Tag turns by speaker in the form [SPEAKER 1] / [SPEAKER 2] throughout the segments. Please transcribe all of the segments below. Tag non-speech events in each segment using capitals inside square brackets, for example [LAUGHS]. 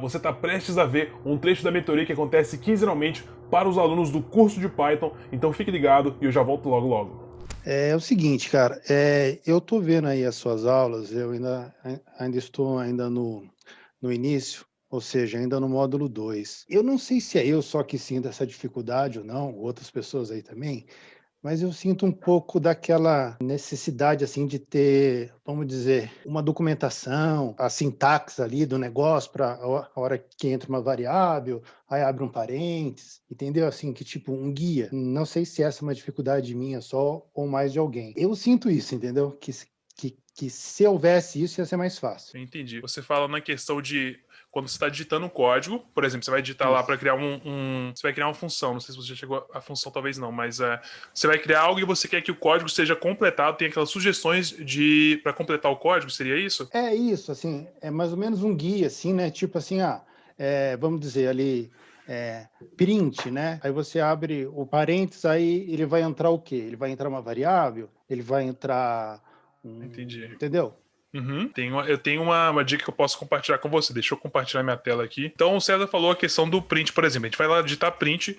[SPEAKER 1] Você está prestes a ver um trecho da mentoria que acontece quinzenalmente para os alunos do curso de Python, então fique ligado e eu já volto logo logo.
[SPEAKER 2] É, é o seguinte, cara, é, eu estou vendo aí as suas aulas, eu ainda, ainda estou ainda no, no início, ou seja, ainda no módulo 2. Eu não sei se é eu só que sinto essa dificuldade ou não, outras pessoas aí também, mas eu sinto um pouco daquela necessidade assim de ter, vamos dizer, uma documentação, a sintaxe ali do negócio para a hora que entra uma variável, aí abre um parênteses, entendeu? Assim, que tipo um guia. Não sei se essa é uma dificuldade minha só ou mais de alguém. Eu sinto isso, entendeu? Que que, que se houvesse isso ia ser mais fácil.
[SPEAKER 1] Entendi. Você fala na questão de quando você está digitando um código, por exemplo, você vai digitar Isso. lá para criar um, um, Você vai criar uma função, não sei se você já chegou a função, talvez não, mas é, você vai criar algo e você quer que o código seja completado, tem aquelas sugestões de para completar o código, seria isso?
[SPEAKER 2] É isso, assim, é mais ou menos um guia, assim, né? Tipo assim, ah, é, vamos dizer ali. É, print, né? Aí você abre o parênteses, aí ele vai entrar o quê? Ele vai entrar uma variável? Ele vai entrar.
[SPEAKER 1] Entendi.
[SPEAKER 2] Entendeu?
[SPEAKER 1] Uhum. Tenho, eu tenho uma, uma, dica que eu posso compartilhar com você. Deixa eu compartilhar minha tela aqui. Então, o César falou a questão do print, por exemplo. A gente vai lá digitar print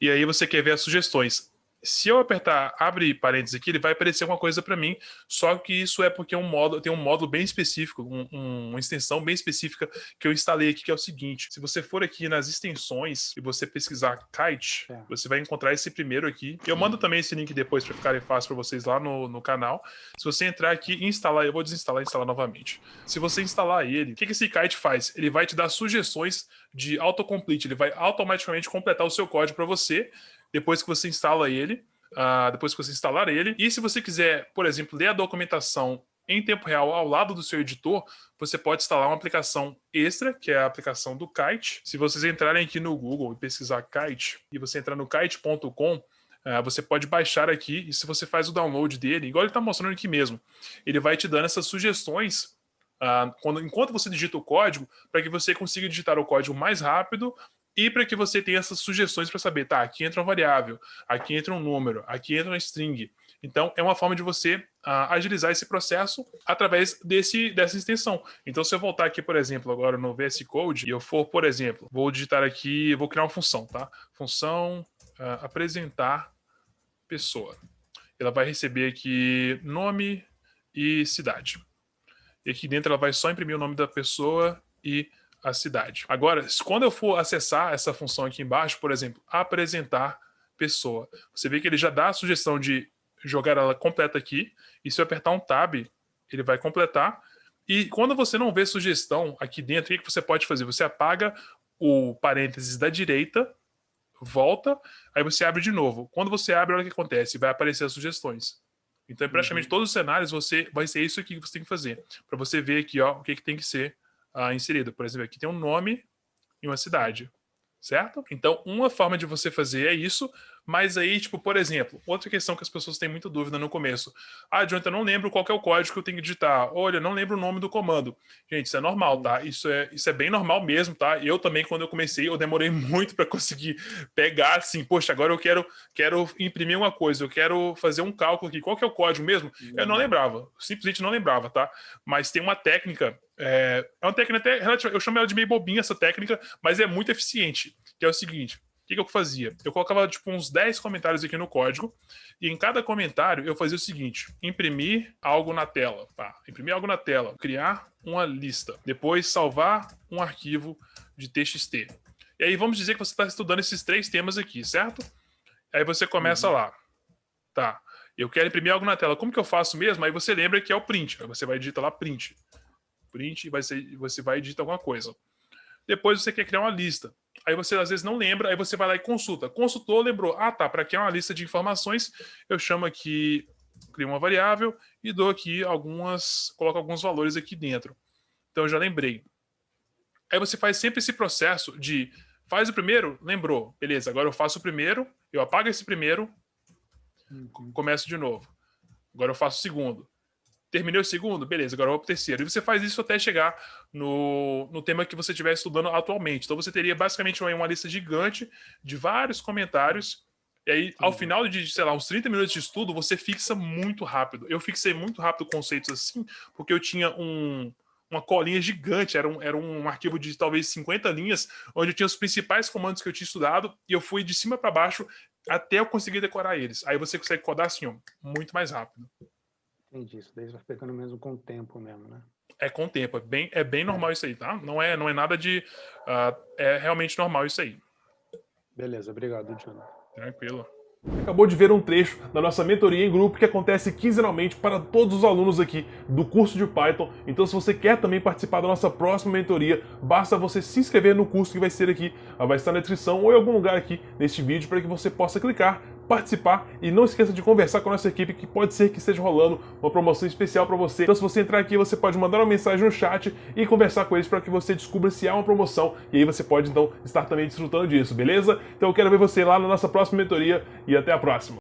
[SPEAKER 1] e aí você quer ver as sugestões se eu apertar abre parênteses aqui, ele vai aparecer uma coisa para mim, só que isso é porque é um módulo, tem um módulo bem específico, um, um, uma extensão bem específica que eu instalei aqui, que é o seguinte: se você for aqui nas extensões e você pesquisar Kite, é. você vai encontrar esse primeiro aqui. Eu mando também esse link depois para ficar fácil para vocês lá no, no canal. Se você entrar aqui e instalar, eu vou desinstalar e instalar novamente. Se você instalar ele, o que, que esse Kite faz? Ele vai te dar sugestões de autocomplete, ele vai automaticamente completar o seu código para você depois que você instala ele, uh, depois que você instalar ele. E se você quiser, por exemplo, ler a documentação em tempo real ao lado do seu editor, você pode instalar uma aplicação extra, que é a aplicação do Kite. Se vocês entrarem aqui no Google e pesquisar Kite, e você entrar no kite.com, Uh, você pode baixar aqui e se você faz o download dele, igual ele está mostrando aqui mesmo, ele vai te dando essas sugestões uh, quando, enquanto você digita o código, para que você consiga digitar o código mais rápido e para que você tenha essas sugestões para saber, tá, aqui entra uma variável, aqui entra um número, aqui entra uma string. Então, é uma forma de você uh, agilizar esse processo através desse, dessa extensão. Então, se eu voltar aqui, por exemplo, agora no VS Code, e eu for, por exemplo, vou digitar aqui, vou criar uma função, tá? Função uh, apresentar pessoa. Ela vai receber aqui nome e cidade. E aqui dentro ela vai só imprimir o nome da pessoa e a cidade. Agora, quando eu for acessar essa função aqui embaixo, por exemplo, apresentar pessoa, você vê que ele já dá a sugestão de jogar ela completa aqui, e se eu apertar um tab, ele vai completar. E quando você não vê sugestão aqui dentro, o que você pode fazer? Você apaga o parênteses da direita, volta, aí você abre de novo. Quando você abre, olha o que acontece, vai aparecer as sugestões. Então, em praticamente uhum. todos os cenários, você vai ser isso aqui que você tem que fazer, para você ver aqui ó, o que, que tem que ser uh, inserido. Por exemplo, aqui tem um nome e uma cidade, certo? Então, uma forma de você fazer é isso, mas aí, tipo, por exemplo, outra questão que as pessoas têm muita dúvida no começo. Ah, Jonathan, eu não lembro qual é o código que eu tenho que digitar. Olha, não lembro o nome do comando. Gente, isso é normal, tá? Isso é, isso é bem normal mesmo, tá? Eu também, quando eu comecei, eu demorei [LAUGHS] muito para conseguir pegar assim, poxa, agora eu quero, quero imprimir uma coisa, eu quero fazer um cálculo aqui. Qual que é o código mesmo? Eu não lembrava, simplesmente não lembrava, tá? Mas tem uma técnica é, é uma técnica até relativa, eu chamo ela de meio bobinha essa técnica, mas é muito eficiente, que é o seguinte, o que, que, eu fazia? Eu colocava tipo uns 10 comentários aqui no código, e em cada comentário eu fazia o seguinte: imprimir algo na tela, tá? Imprimir algo na tela, criar uma lista, depois salvar um arquivo de TXT. E aí vamos dizer que você está estudando esses três temas aqui, certo? Aí você começa uhum. lá, tá? Eu quero imprimir algo na tela. Como que eu faço mesmo? Aí você lembra que é o print. Aí você vai digitar lá print. Print e vai ser, você vai digitar alguma coisa. Depois você quer criar uma lista aí você às vezes não lembra, aí você vai lá e consulta. Consultou, lembrou. Ah, tá, para criar uma lista de informações, eu chamo aqui, crio uma variável e dou aqui algumas, coloco alguns valores aqui dentro. Então eu já lembrei. Aí você faz sempre esse processo de faz o primeiro, lembrou, beleza, agora eu faço o primeiro, eu apago esse primeiro, uhum. começo de novo. Agora eu faço o segundo. Terminei o segundo? Beleza, agora eu vou pro terceiro. E você faz isso até chegar no, no tema que você estiver estudando atualmente. Então você teria basicamente uma, uma lista gigante de vários comentários. E aí, ao final de, sei lá, uns 30 minutos de estudo, você fixa muito rápido. Eu fixei muito rápido conceitos assim, porque eu tinha um,
[SPEAKER 3] uma colinha gigante, era um, era um arquivo de talvez 50 linhas, onde eu tinha os principais comandos que eu tinha estudado, e eu fui de cima para baixo até eu conseguir decorar eles. Aí você consegue codar assim, ó, muito mais rápido.
[SPEAKER 2] Entendi, isso daí vai ficando mesmo com o tempo mesmo, né?
[SPEAKER 3] É com o tempo, é bem, é bem normal isso aí, tá? Não é, não é nada de. Uh, é realmente normal isso aí.
[SPEAKER 2] Beleza, obrigado, Jonathan.
[SPEAKER 3] Tranquilo.
[SPEAKER 1] Acabou de ver um trecho da nossa mentoria em grupo que acontece quinzenalmente para todos os alunos aqui do curso de Python. Então, se você quer também participar da nossa próxima mentoria, basta você se inscrever no curso que vai ser aqui, vai estar na descrição ou em algum lugar aqui neste vídeo para que você possa clicar participar e não esqueça de conversar com a nossa equipe que pode ser que esteja rolando uma promoção especial para você. Então se você entrar aqui, você pode mandar uma mensagem no chat e conversar com eles para que você descubra se há uma promoção e aí você pode então estar também desfrutando disso, beleza? Então eu quero ver você lá na nossa próxima mentoria e até a próxima.